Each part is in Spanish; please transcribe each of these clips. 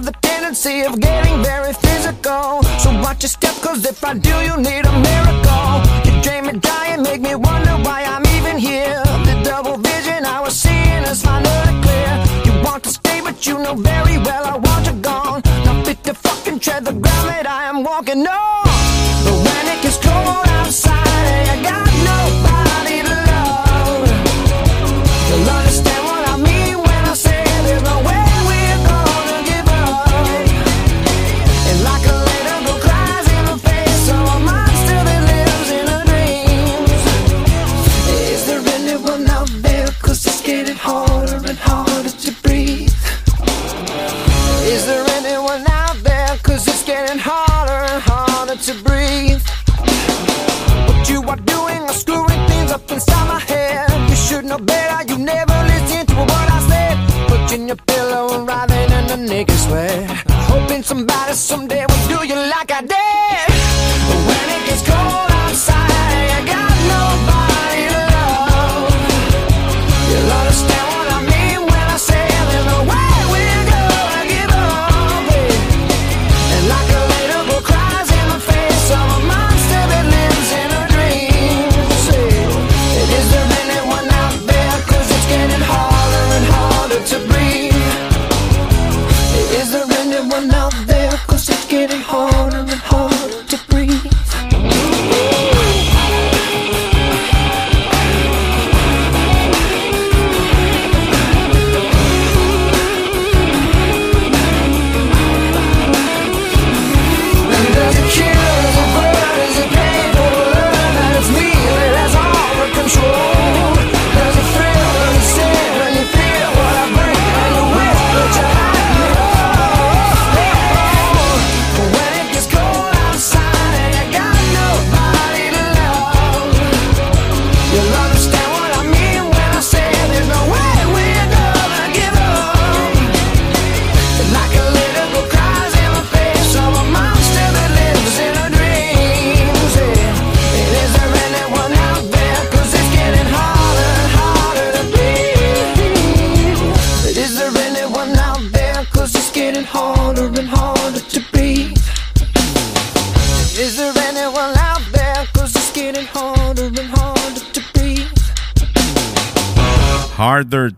Have the tendency of getting very physical. So watch your step, cause if I do, you need a miracle. You drain me dry and make me wonder why I'm even here. The double vision I was seeing is finally clear. You want to stay, but you know very well I want you gone. Now fit to fucking tread the ground that I am walking on. But when it gets cold outside, I got nobody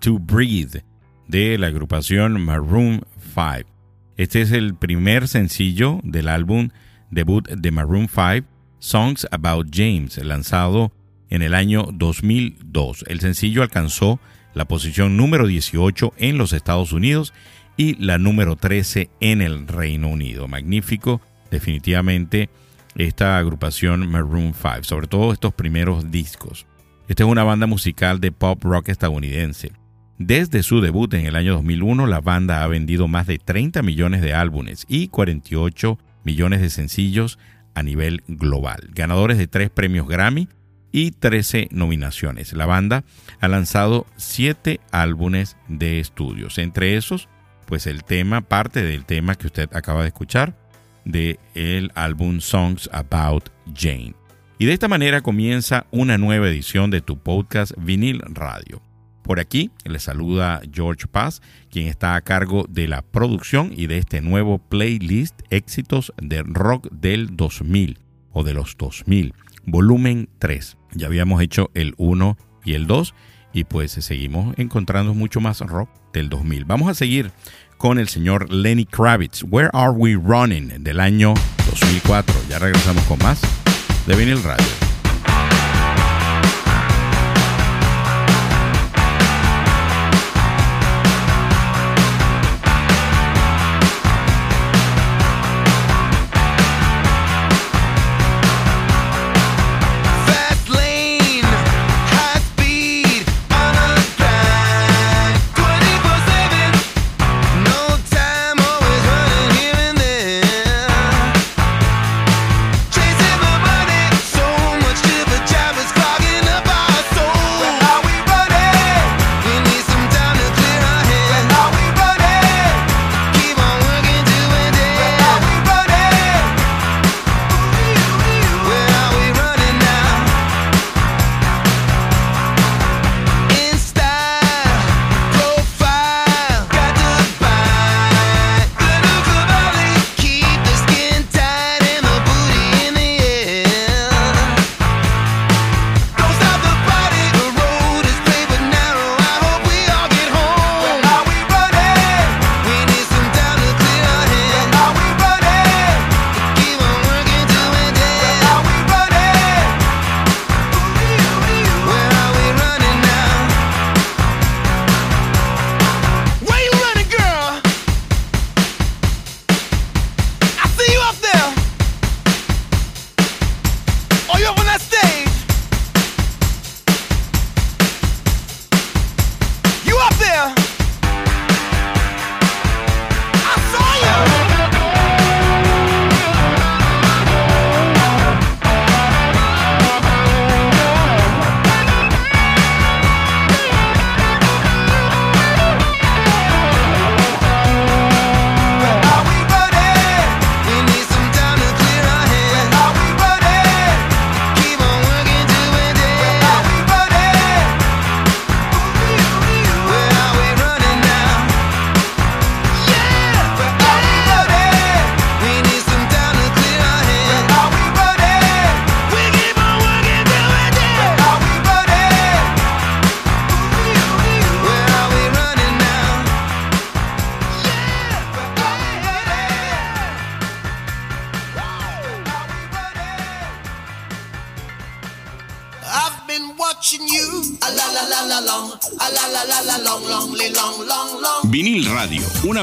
to Breathe de la agrupación Maroon 5. Este es el primer sencillo del álbum debut de Maroon 5, Songs About James, lanzado en el año 2002. El sencillo alcanzó la posición número 18 en los Estados Unidos y la número 13 en el Reino Unido. Magnífico, definitivamente, esta agrupación Maroon 5, sobre todo estos primeros discos. Esta es una banda musical de pop rock estadounidense. Desde su debut en el año 2001, la banda ha vendido más de 30 millones de álbumes y 48 millones de sencillos a nivel global, ganadores de tres premios Grammy y 13 nominaciones. La banda ha lanzado 7 álbumes de estudios, entre esos, pues el tema, parte del tema que usted acaba de escuchar, de el álbum Songs About Jane. Y de esta manera comienza una nueva edición de tu podcast Vinil Radio. Por aquí le saluda George Paz, quien está a cargo de la producción y de este nuevo playlist éxitos de rock del 2000 o de los 2000, volumen 3. Ya habíamos hecho el 1 y el 2 y pues seguimos encontrando mucho más rock del 2000. Vamos a seguir con el señor Lenny Kravitz, Where Are We Running del año 2004. Ya regresamos con más de Vinyl Radio.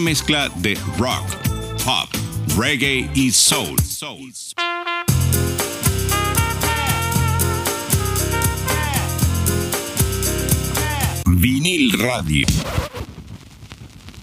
Mezcla de rock, pop, reggae y soul. Vinil Radio.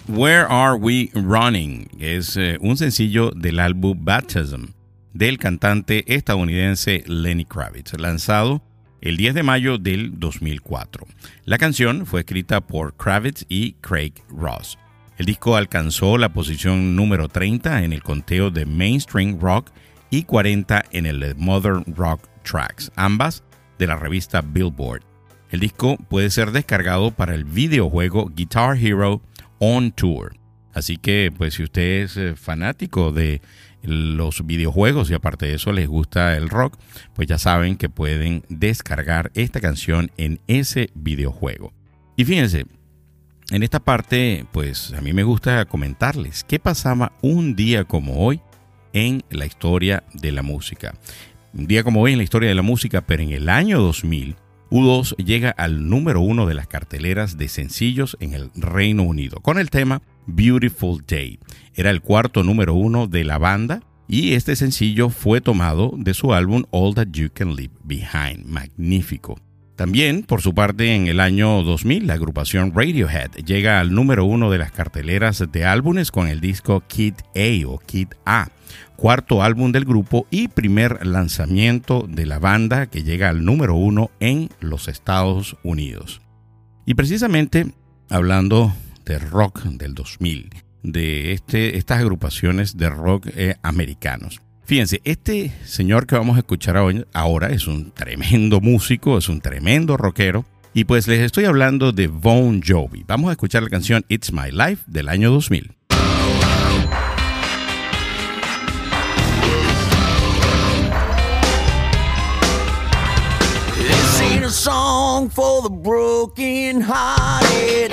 Where Are We Running? Es eh, un sencillo del álbum Baptism del cantante estadounidense Lenny Kravitz, lanzado el 10 de mayo del 2004. La canción fue escrita por Kravitz y Craig Ross. El disco alcanzó la posición número 30 en el conteo de Mainstream Rock y 40 en el Modern Rock Tracks, ambas de la revista Billboard. El disco puede ser descargado para el videojuego Guitar Hero On Tour. Así que, pues, si usted es eh, fanático de los videojuegos y aparte de eso les gusta el rock, pues ya saben que pueden descargar esta canción en ese videojuego. Y fíjense, en esta parte, pues a mí me gusta comentarles qué pasaba un día como hoy en la historia de la música. Un día como hoy en la historia de la música, pero en el año 2000, U2 llega al número uno de las carteleras de sencillos en el Reino Unido con el tema Beautiful Day. Era el cuarto número uno de la banda y este sencillo fue tomado de su álbum All That You Can Leave Behind. Magnífico. También, por su parte, en el año 2000, la agrupación Radiohead llega al número uno de las carteleras de álbumes con el disco Kid A o Kid A, cuarto álbum del grupo y primer lanzamiento de la banda que llega al número uno en los Estados Unidos. Y precisamente hablando de rock del 2000, de este, estas agrupaciones de rock eh, americanos. Fíjense, este señor que vamos a escuchar ahora es un tremendo músico, es un tremendo rockero. Y pues les estoy hablando de Bon Jovi. Vamos a escuchar la canción It's My Life del año 2000. song for the broken hearted.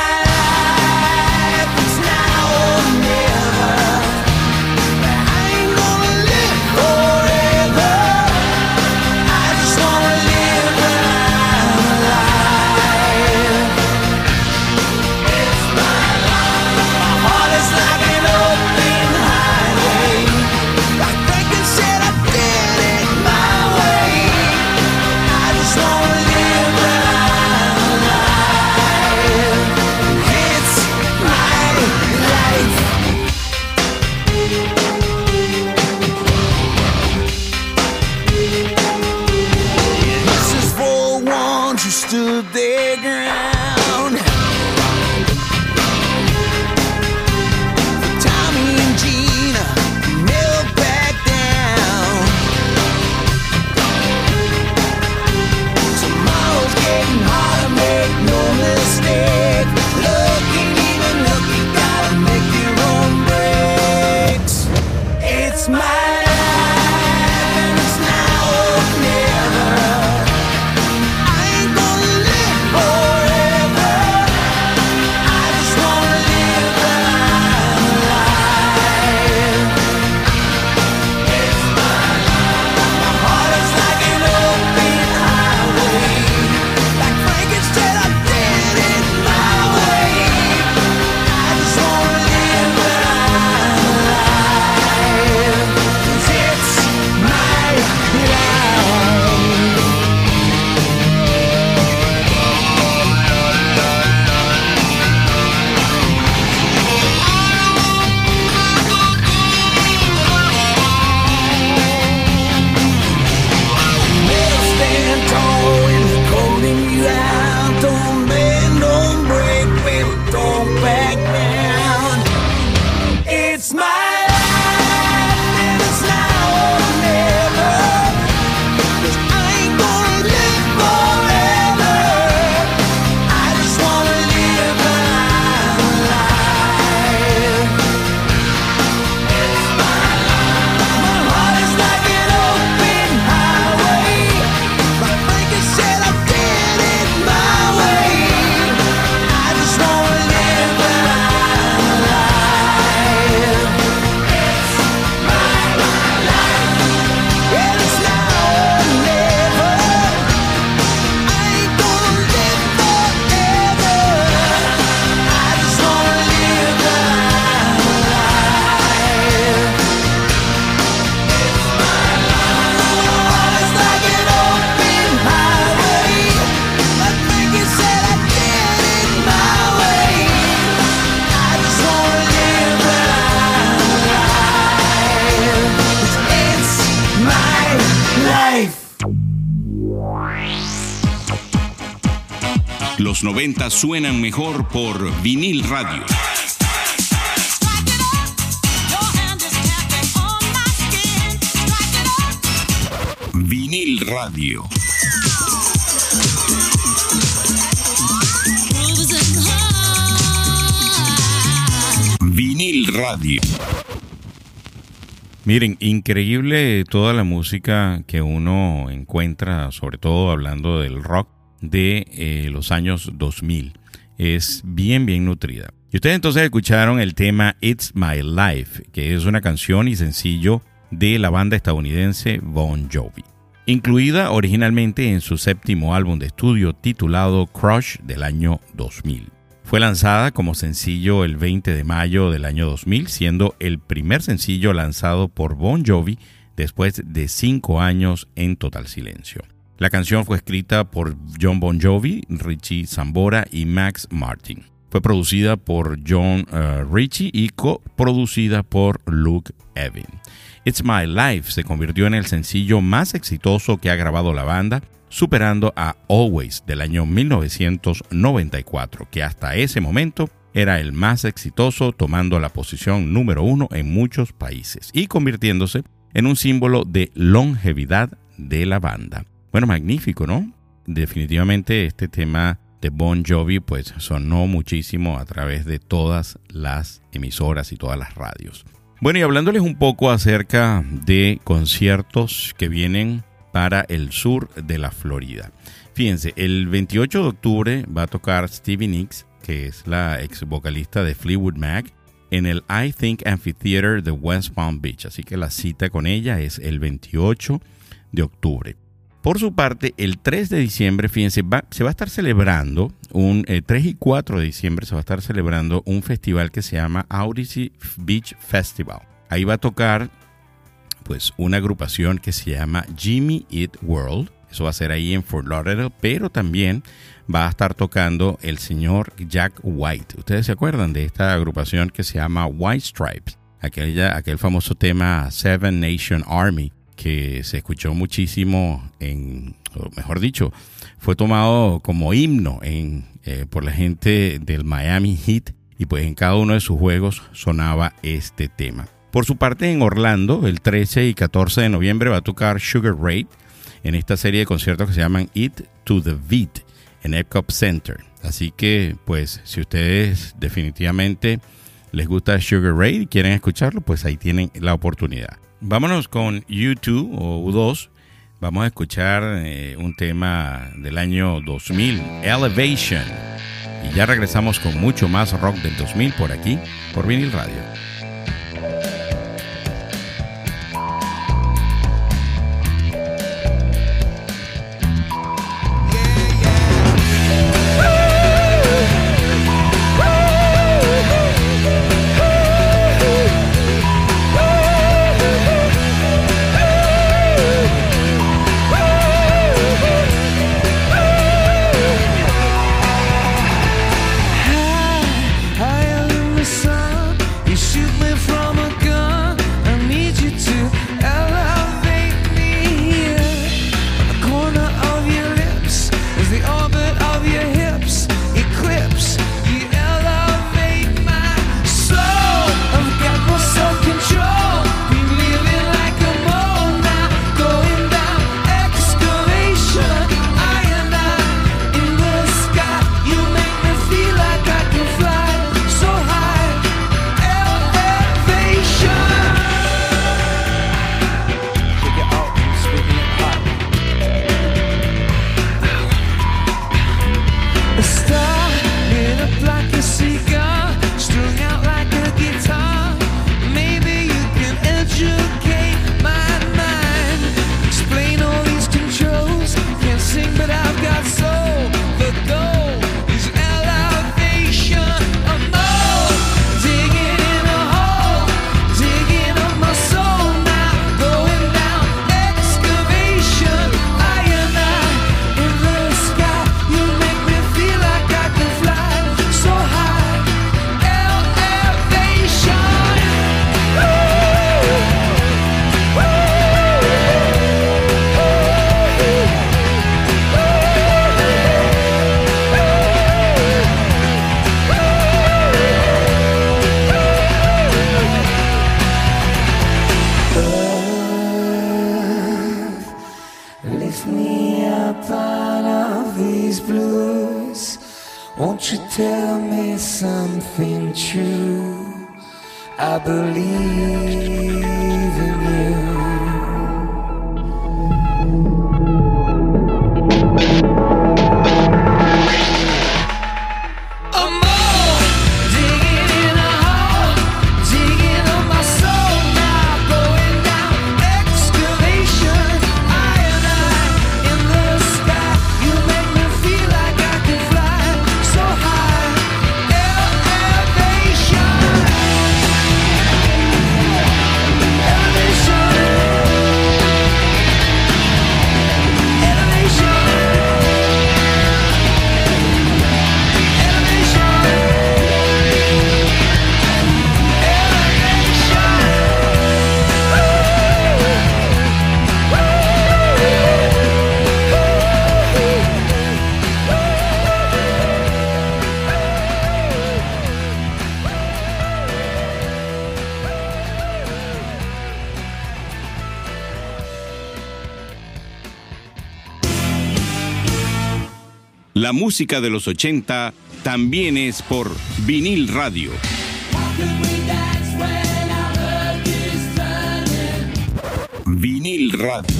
suenan mejor por vinil radio. Vinil radio. Vinil radio. Miren, increíble toda la música que uno encuentra, sobre todo hablando del rock de eh, los años 2000. Es bien, bien nutrida. Y ustedes entonces escucharon el tema It's My Life, que es una canción y sencillo de la banda estadounidense Bon Jovi. Incluida originalmente en su séptimo álbum de estudio titulado Crush del año 2000. Fue lanzada como sencillo el 20 de mayo del año 2000, siendo el primer sencillo lanzado por Bon Jovi después de cinco años en total silencio. La canción fue escrita por John Bon Jovi, Richie Zambora y Max Martin. Fue producida por John uh, Ritchie y coproducida por Luke Evin. It's My Life se convirtió en el sencillo más exitoso que ha grabado la banda, superando a Always del año 1994, que hasta ese momento era el más exitoso, tomando la posición número uno en muchos países y convirtiéndose en un símbolo de longevidad de la banda. Bueno, magnífico, ¿no? Definitivamente este tema de Bon Jovi pues sonó muchísimo a través de todas las emisoras y todas las radios. Bueno, y hablándoles un poco acerca de conciertos que vienen para el sur de la Florida. Fíjense, el 28 de octubre va a tocar Stevie Nicks, que es la ex vocalista de Fleetwood Mac, en el I Think Amphitheater de West Palm Beach. Así que la cita con ella es el 28 de octubre. Por su parte, el 3 de diciembre, fíjense, se va a estar celebrando, un 3 eh, y 4 de diciembre se va a estar celebrando un festival que se llama Odyssey Beach Festival. Ahí va a tocar pues una agrupación que se llama Jimmy Eat World. Eso va a ser ahí en Fort Lauderdale, pero también va a estar tocando el señor Jack White. Ustedes se acuerdan de esta agrupación que se llama White Stripes, aquella, aquel famoso tema Seven Nation Army que se escuchó muchísimo en, o mejor dicho, fue tomado como himno en, eh, por la gente del Miami Heat y pues en cada uno de sus juegos sonaba este tema. Por su parte en Orlando, el 13 y 14 de noviembre va a tocar Sugar Ray en esta serie de conciertos que se llaman It to the Beat en Epcot Center. Así que, pues, si ustedes definitivamente les gusta Sugar Ray y quieren escucharlo, pues ahí tienen la oportunidad. Vámonos con U2 o U2. Vamos a escuchar eh, un tema del año 2000, Elevation. Y ya regresamos con mucho más rock del 2000 por aquí, por Vinil Radio. La música de los 80 también es por vinil radio. Vinil radio.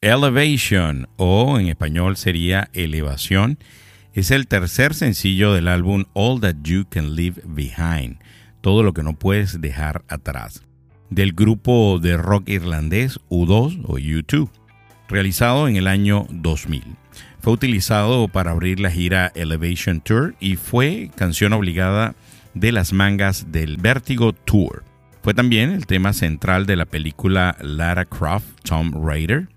Elevation, o en español sería Elevación, es el tercer sencillo del álbum All That You Can Leave Behind, todo lo que no puedes dejar atrás, del grupo de rock irlandés U2 o U2, realizado en el año 2000. Fue utilizado para abrir la gira Elevation Tour y fue canción obligada de las mangas del Vertigo Tour. Fue también el tema central de la película Lara Croft Tomb Raider.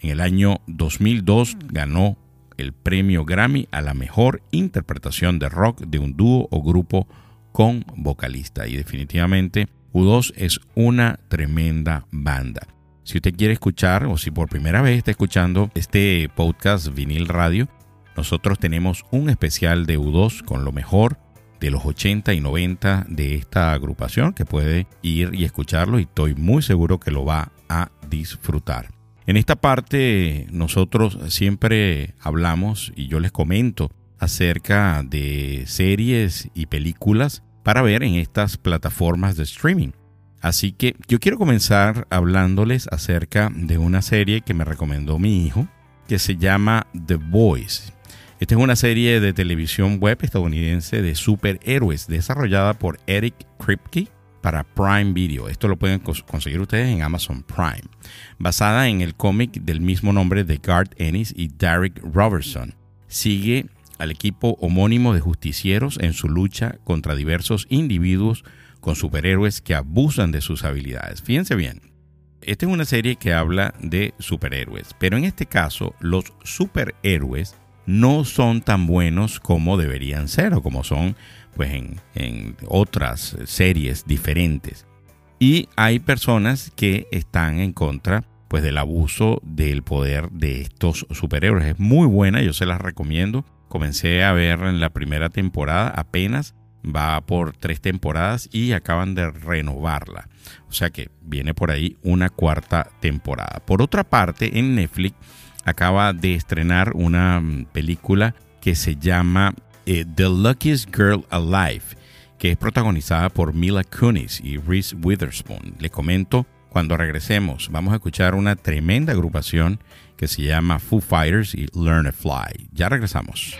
En el año 2002 ganó el premio Grammy a la mejor interpretación de rock de un dúo o grupo con vocalista. Y definitivamente U2 es una tremenda banda. Si usted quiere escuchar o si por primera vez está escuchando este podcast Vinil Radio, nosotros tenemos un especial de U2 con lo mejor de los 80 y 90 de esta agrupación que puede ir y escucharlo y estoy muy seguro que lo va a disfrutar. En esta parte nosotros siempre hablamos y yo les comento acerca de series y películas para ver en estas plataformas de streaming. Así que yo quiero comenzar hablándoles acerca de una serie que me recomendó mi hijo, que se llama The Boys. Esta es una serie de televisión web estadounidense de superhéroes desarrollada por Eric Kripke para Prime Video. Esto lo pueden conseguir ustedes en Amazon Prime. Basada en el cómic del mismo nombre de Garth Ennis y Derek Robertson. Sigue al equipo homónimo de justicieros en su lucha contra diversos individuos con superhéroes que abusan de sus habilidades. Fíjense bien, esta es una serie que habla de superhéroes, pero en este caso los superhéroes no son tan buenos como deberían ser o como son pues en, en otras series diferentes. Y hay personas que están en contra pues del abuso del poder de estos superhéroes. Es muy buena, yo se las recomiendo. Comencé a ver en la primera temporada apenas va por tres temporadas y acaban de renovarla. O sea que viene por ahí una cuarta temporada. Por otra parte, en Netflix acaba de estrenar una mm, película que se llama eh, The Luckiest Girl Alive, que es protagonizada por Mila Kunis y Reese Witherspoon. Les comento, cuando regresemos vamos a escuchar una tremenda agrupación que se llama Foo Fighters y Learn to Fly. Ya regresamos.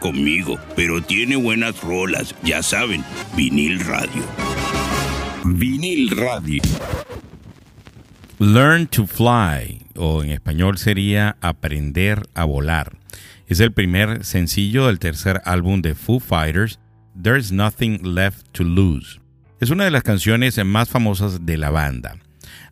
Conmigo, pero tiene buenas rolas, ya saben, vinil radio. Vinil radio. Learn to Fly, o en español sería Aprender a volar. Es el primer sencillo del tercer álbum de Foo Fighters, There's Nothing Left to Lose. Es una de las canciones más famosas de la banda.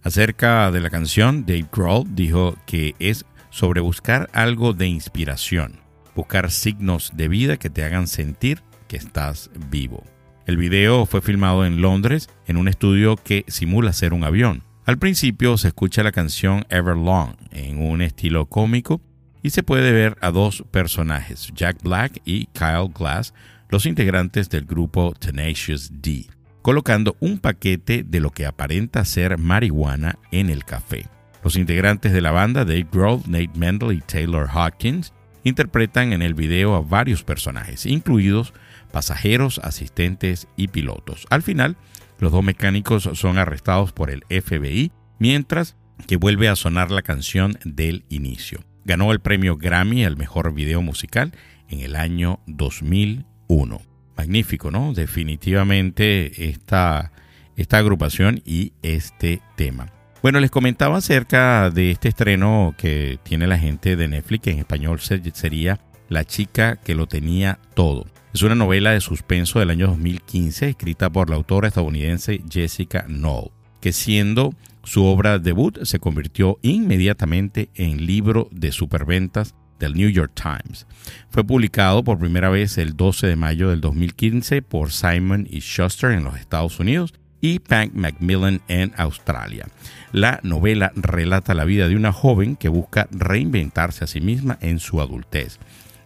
Acerca de la canción, Dave Grohl dijo que es sobre buscar algo de inspiración, buscar signos de vida que te hagan sentir que estás vivo. El video fue filmado en Londres en un estudio que simula ser un avión. Al principio se escucha la canción Everlong en un estilo cómico y se puede ver a dos personajes, Jack Black y Kyle Glass, los integrantes del grupo Tenacious D, colocando un paquete de lo que aparenta ser marihuana en el café. Los integrantes de la banda, Dave Grohl, Nate Mendel y Taylor Hawkins, interpretan en el video a varios personajes, incluidos pasajeros, asistentes y pilotos. Al final, los dos mecánicos son arrestados por el FBI, mientras que vuelve a sonar la canción del inicio. Ganó el premio Grammy al mejor video musical en el año 2001. Magnífico, ¿no? Definitivamente esta, esta agrupación y este tema. Bueno, les comentaba acerca de este estreno que tiene la gente de Netflix, en español sería La chica que lo tenía todo. Es una novela de suspenso del año 2015 escrita por la autora estadounidense Jessica Knoll, que siendo su obra debut se convirtió inmediatamente en libro de superventas del New York Times. Fue publicado por primera vez el 12 de mayo del 2015 por Simon y Schuster en los Estados Unidos y Pank Macmillan en Australia. La novela relata la vida de una joven que busca reinventarse a sí misma en su adultez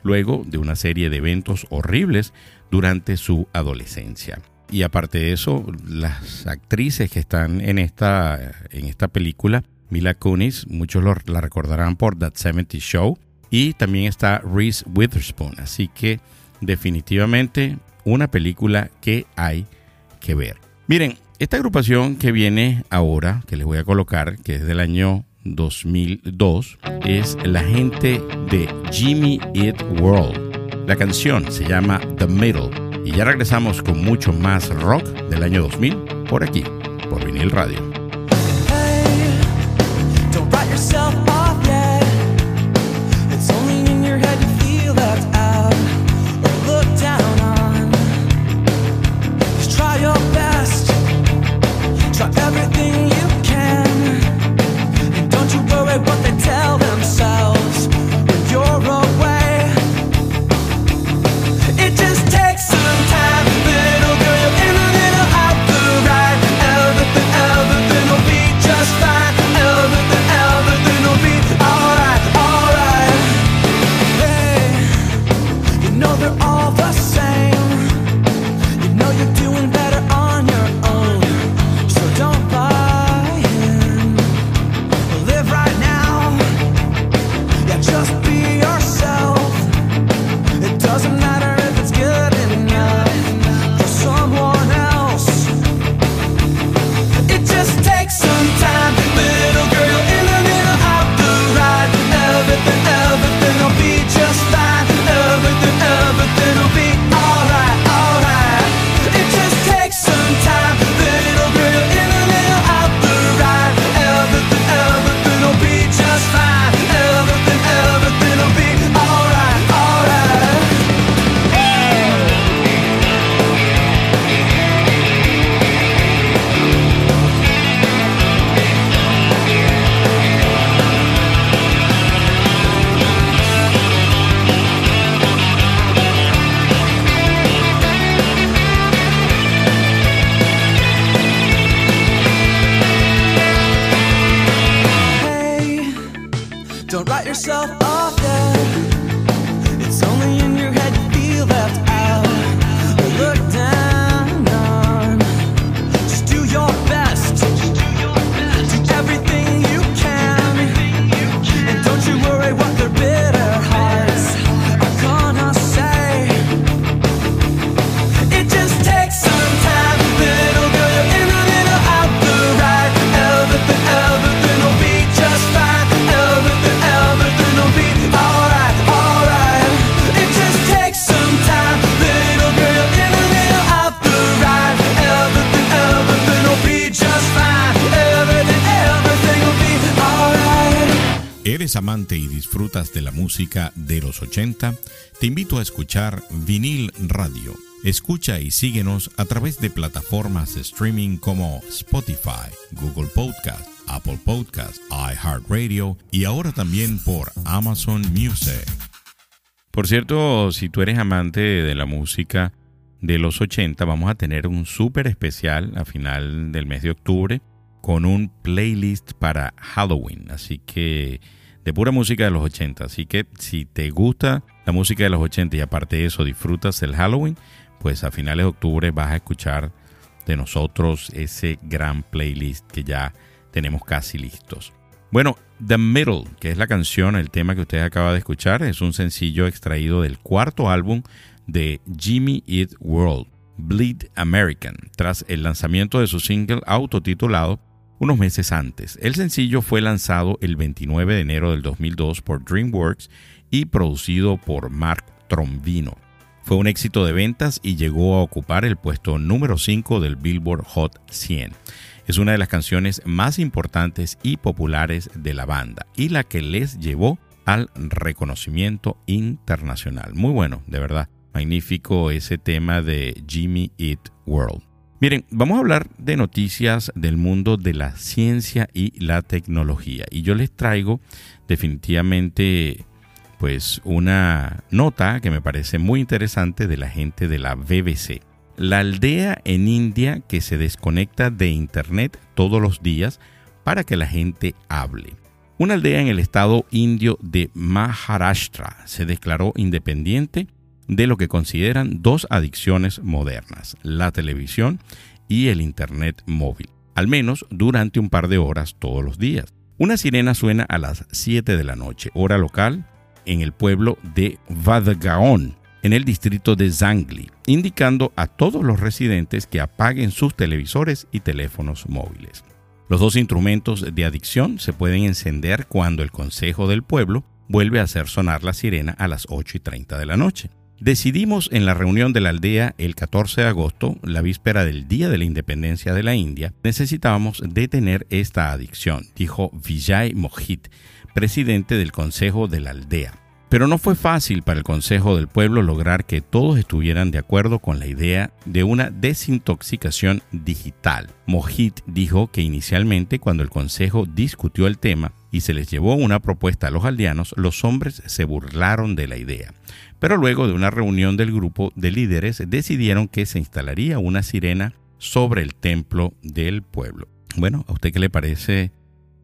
luego de una serie de eventos horribles durante su adolescencia. Y aparte de eso, las actrices que están en esta, en esta película, Mila Kunis, muchos la recordarán por That 70 Show, y también está Reese Witherspoon. Así que definitivamente una película que hay que ver. Miren, esta agrupación que viene ahora, que les voy a colocar, que es del año 2002 es la gente de Jimmy Eat World. La canción se llama The Middle y ya regresamos con mucho más rock del año 2000 por aquí, por vinil radio. Amante y disfrutas de la música de los 80, te invito a escuchar Vinil Radio. Escucha y síguenos a través de plataformas de streaming como Spotify, Google Podcast, Apple Podcast, iHeartRadio y ahora también por Amazon Music. Por cierto, si tú eres amante de la música de los 80, vamos a tener un súper especial a final del mes de octubre con un playlist para Halloween. Así que de pura música de los 80. Así que si te gusta la música de los 80 y aparte de eso disfrutas el Halloween, pues a finales de octubre vas a escuchar de nosotros ese gran playlist que ya tenemos casi listos. Bueno, The Middle, que es la canción, el tema que usted acaba de escuchar, es un sencillo extraído del cuarto álbum de Jimmy Eat World, Bleed American, tras el lanzamiento de su single autotitulado unos meses antes. El sencillo fue lanzado el 29 de enero del 2002 por DreamWorks y producido por Mark Trombino. Fue un éxito de ventas y llegó a ocupar el puesto número 5 del Billboard Hot 100. Es una de las canciones más importantes y populares de la banda y la que les llevó al reconocimiento internacional. Muy bueno, de verdad. Magnífico ese tema de Jimmy Eat World. Miren, vamos a hablar de noticias del mundo de la ciencia y la tecnología. Y yo les traigo definitivamente pues una nota que me parece muy interesante de la gente de la BBC. La aldea en India que se desconecta de Internet todos los días para que la gente hable. Una aldea en el estado indio de Maharashtra se declaró independiente de lo que consideran dos adicciones modernas, la televisión y el Internet móvil, al menos durante un par de horas todos los días. Una sirena suena a las 7 de la noche, hora local, en el pueblo de Vadgaon, en el distrito de Zangli, indicando a todos los residentes que apaguen sus televisores y teléfonos móviles. Los dos instrumentos de adicción se pueden encender cuando el Consejo del Pueblo vuelve a hacer sonar la sirena a las 8 y 30 de la noche. Decidimos en la reunión de la aldea el 14 de agosto, la víspera del Día de la Independencia de la India, necesitábamos detener esta adicción, dijo Vijay Mohit, presidente del Consejo de la Aldea. Pero no fue fácil para el Consejo del Pueblo lograr que todos estuvieran de acuerdo con la idea de una desintoxicación digital. Mohit dijo que inicialmente cuando el Consejo discutió el tema y se les llevó una propuesta a los aldeanos, los hombres se burlaron de la idea. Pero luego de una reunión del grupo de líderes decidieron que se instalaría una sirena sobre el templo del pueblo. Bueno, ¿a usted qué le parece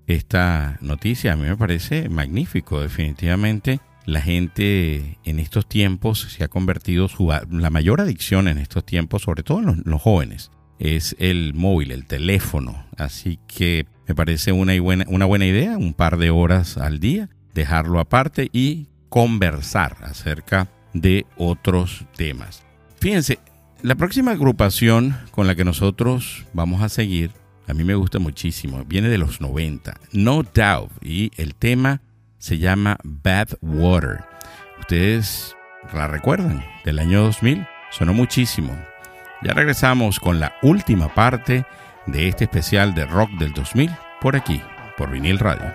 esta noticia? A mí me parece magnífico, definitivamente. La gente en estos tiempos se ha convertido, su, la mayor adicción en estos tiempos, sobre todo en los, jóvenes, es el móvil, el teléfono. Así que me parece una, buena, idea, un par de horas al día, dejarlo aparte y conversar acerca de otros temas. Fíjense, la próxima agrupación con la que nosotros vamos a seguir, a mí me gusta muchísimo, viene de los 90, No Doubt, y el tema se llama Bad Water. Ustedes la recuerdan, del año 2000, sonó muchísimo. Ya regresamos con la última parte de este especial de rock del 2000 por aquí, por vinil radio.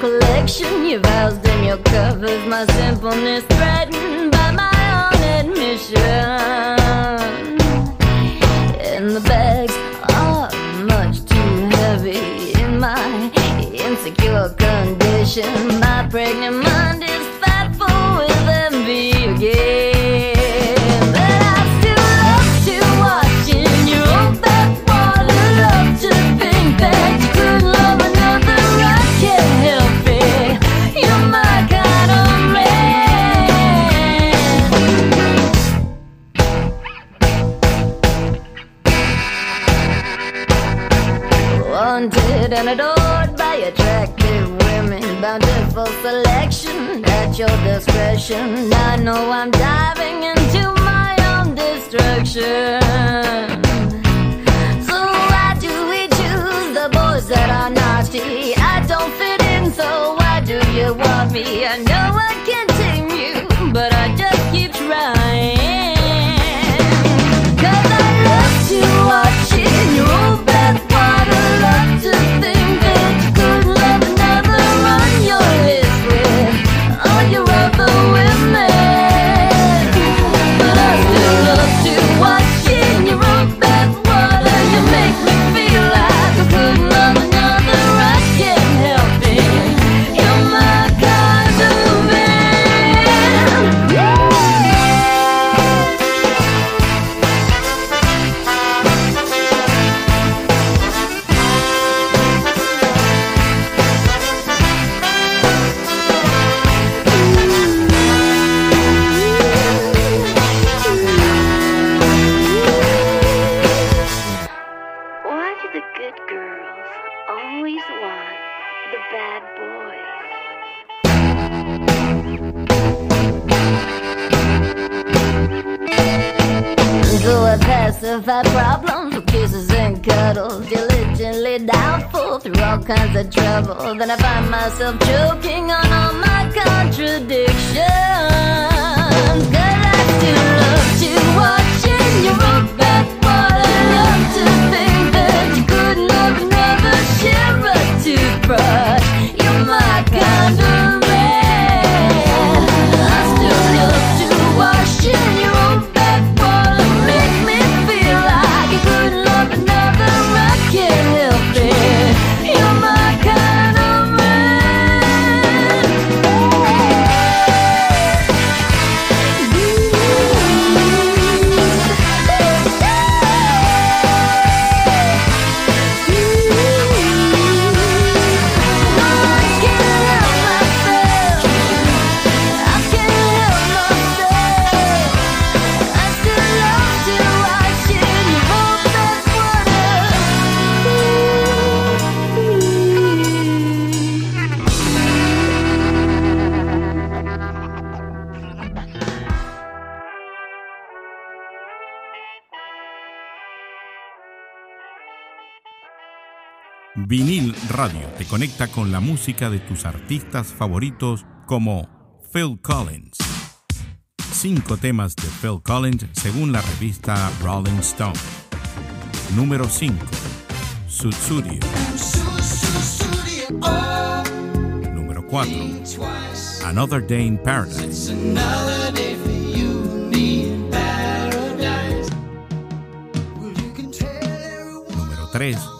collection you've housed in your covers. My simpleness threatened by my own admission. Condition. My pregnant your discretion. I know I'm diving into my own destruction. So why do we choose the boys that are honesty. I don't fit in, so why do you want me? I know the bad boys? So I pacify problems with kisses and cuddles, diligently doubtful through all kinds of trouble. Then I find myself choking on all my contradictions. Toothbrush. You're my kind of Radio te conecta con la música de tus artistas favoritos como Phil Collins. Cinco temas de Phil Collins según la revista Rolling Stone. Número 5. Sutsurio. Número 4. Another Day in Paradise. Número 3.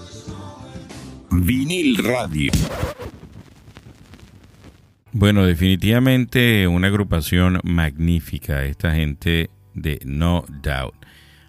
Vinil Radio. Bueno, definitivamente una agrupación magnífica, esta gente de No Doubt.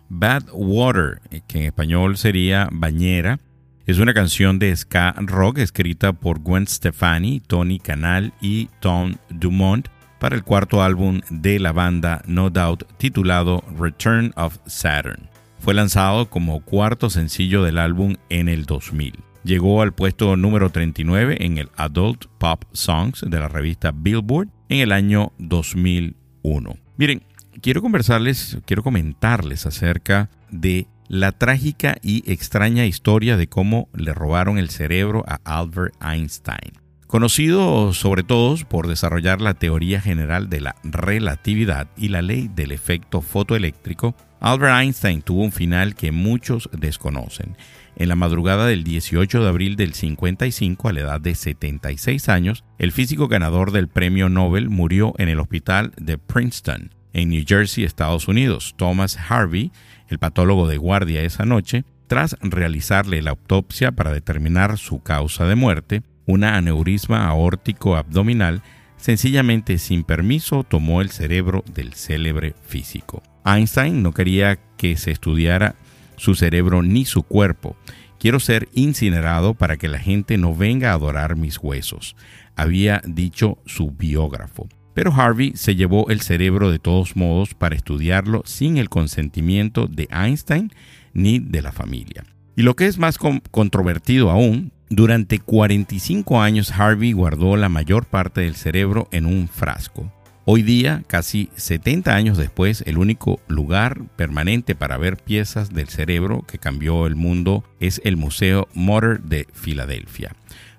Bad Water, que en español sería Bañera, es una canción de ska rock escrita por Gwen Stefani, Tony Canal y Tom Dumont para el cuarto álbum de la banda No Doubt titulado Return of Saturn. Fue lanzado como cuarto sencillo del álbum en el 2000. Llegó al puesto número 39 en el Adult Pop Songs de la revista Billboard en el año 2001. Miren, quiero conversarles, quiero comentarles acerca de la trágica y extraña historia de cómo le robaron el cerebro a Albert Einstein. Conocido sobre todo por desarrollar la teoría general de la relatividad y la ley del efecto fotoeléctrico, Albert Einstein tuvo un final que muchos desconocen. En la madrugada del 18 de abril del 55, a la edad de 76 años, el físico ganador del premio Nobel murió en el hospital de Princeton, en New Jersey, Estados Unidos. Thomas Harvey, el patólogo de guardia esa noche, tras realizarle la autopsia para determinar su causa de muerte, una aneurisma aórtico abdominal, sencillamente sin permiso tomó el cerebro del célebre físico. Einstein no quería que se estudiara su cerebro ni su cuerpo. Quiero ser incinerado para que la gente no venga a adorar mis huesos, había dicho su biógrafo. Pero Harvey se llevó el cerebro de todos modos para estudiarlo sin el consentimiento de Einstein ni de la familia. Y lo que es más controvertido aún, durante 45 años Harvey guardó la mayor parte del cerebro en un frasco. Hoy día, casi 70 años después, el único lugar permanente para ver piezas del cerebro que cambió el mundo es el Museo Motor de Filadelfia.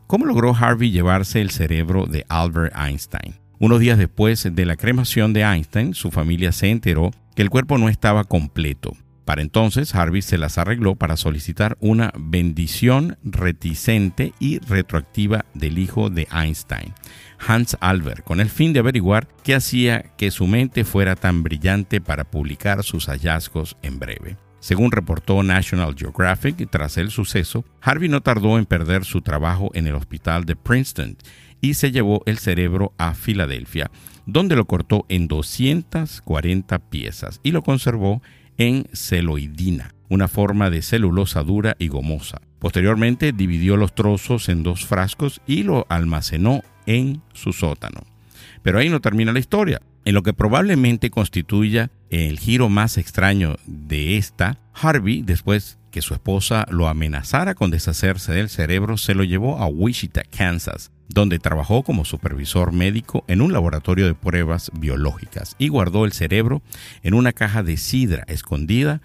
¿Cómo logró Harvey llevarse el cerebro de Albert Einstein? Unos días después de la cremación de Einstein, su familia se enteró que el cuerpo no estaba completo. Para entonces, Harvey se las arregló para solicitar una bendición reticente y retroactiva del hijo de Einstein, Hans Albert, con el fin de averiguar qué hacía que su mente fuera tan brillante para publicar sus hallazgos en breve. Según reportó National Geographic, tras el suceso, Harvey no tardó en perder su trabajo en el hospital de Princeton y se llevó el cerebro a Filadelfia, donde lo cortó en 240 piezas y lo conservó en celoidina, una forma de celulosa dura y gomosa. Posteriormente dividió los trozos en dos frascos y lo almacenó en su sótano. Pero ahí no termina la historia. En lo que probablemente constituya el giro más extraño de esta, Harvey, después que su esposa lo amenazara con deshacerse del cerebro, se lo llevó a Wichita, Kansas, donde trabajó como supervisor médico en un laboratorio de pruebas biológicas y guardó el cerebro en una caja de sidra escondida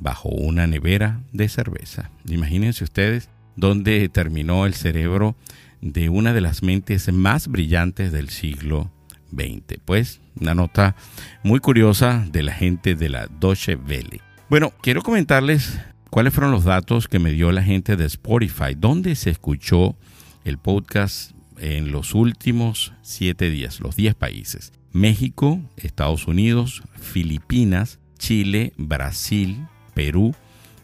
bajo una nevera de cerveza. Imagínense ustedes dónde terminó el cerebro de una de las mentes más brillantes del siglo XX. Pues una nota muy curiosa de la gente de la Deutsche Welle. Bueno, quiero comentarles cuáles fueron los datos que me dio la gente de Spotify, donde se escuchó el podcast en los últimos siete días, los 10 países. México, Estados Unidos, Filipinas, Chile, Brasil, Perú,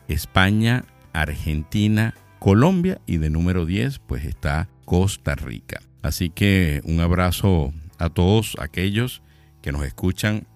España, Argentina, Colombia y de número 10 pues está Costa Rica. Así que un abrazo a todos aquellos que nos escuchan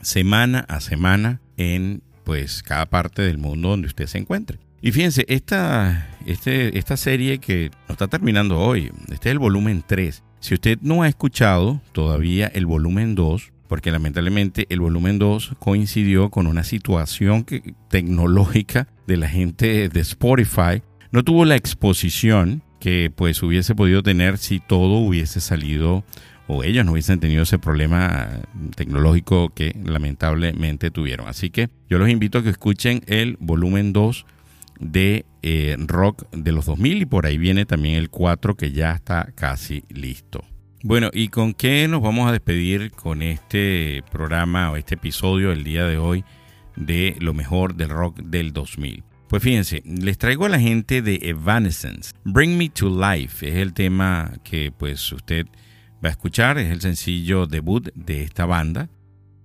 semana a semana en pues cada parte del mundo donde usted se encuentre. Y fíjense, esta, este, esta serie que nos está terminando hoy, este es el volumen 3. Si usted no ha escuchado todavía el volumen 2, porque lamentablemente el volumen 2 coincidió con una situación tecnológica de la gente de Spotify, no tuvo la exposición que pues hubiese podido tener si todo hubiese salido o ellos no hubiesen tenido ese problema tecnológico que lamentablemente tuvieron. Así que yo los invito a que escuchen el volumen 2 de eh, rock de los 2000 y por ahí viene también el 4 que ya está casi listo. Bueno, ¿y con qué nos vamos a despedir con este programa o este episodio el día de hoy de lo mejor del rock del 2000? Pues fíjense, les traigo a la gente de Evanescence. Bring Me to Life es el tema que pues usted va a escuchar, es el sencillo debut de esta banda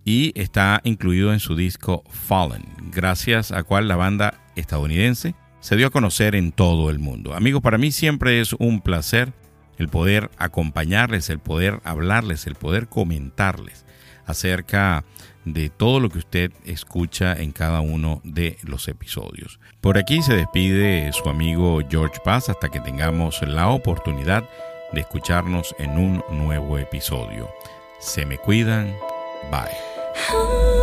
y está incluido en su disco Fallen, gracias a cual la banda estadounidense se dio a conocer en todo el mundo. Amigos, para mí siempre es un placer el poder acompañarles, el poder hablarles, el poder comentarles acerca de todo lo que usted escucha en cada uno de los episodios. Por aquí se despide su amigo George Paz hasta que tengamos la oportunidad de escucharnos en un nuevo episodio. Se me cuidan. Bye.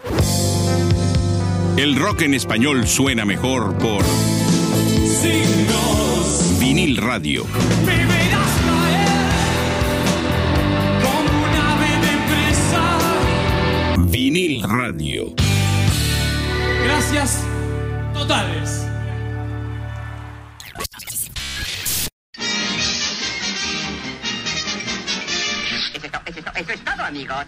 El rock en español suena mejor por Signos. Vinil Radio. Me verás caer como un ave de presa. Vinil Radio. Gracias totales. Eso es, to- eso es to- eso es todo, amigos.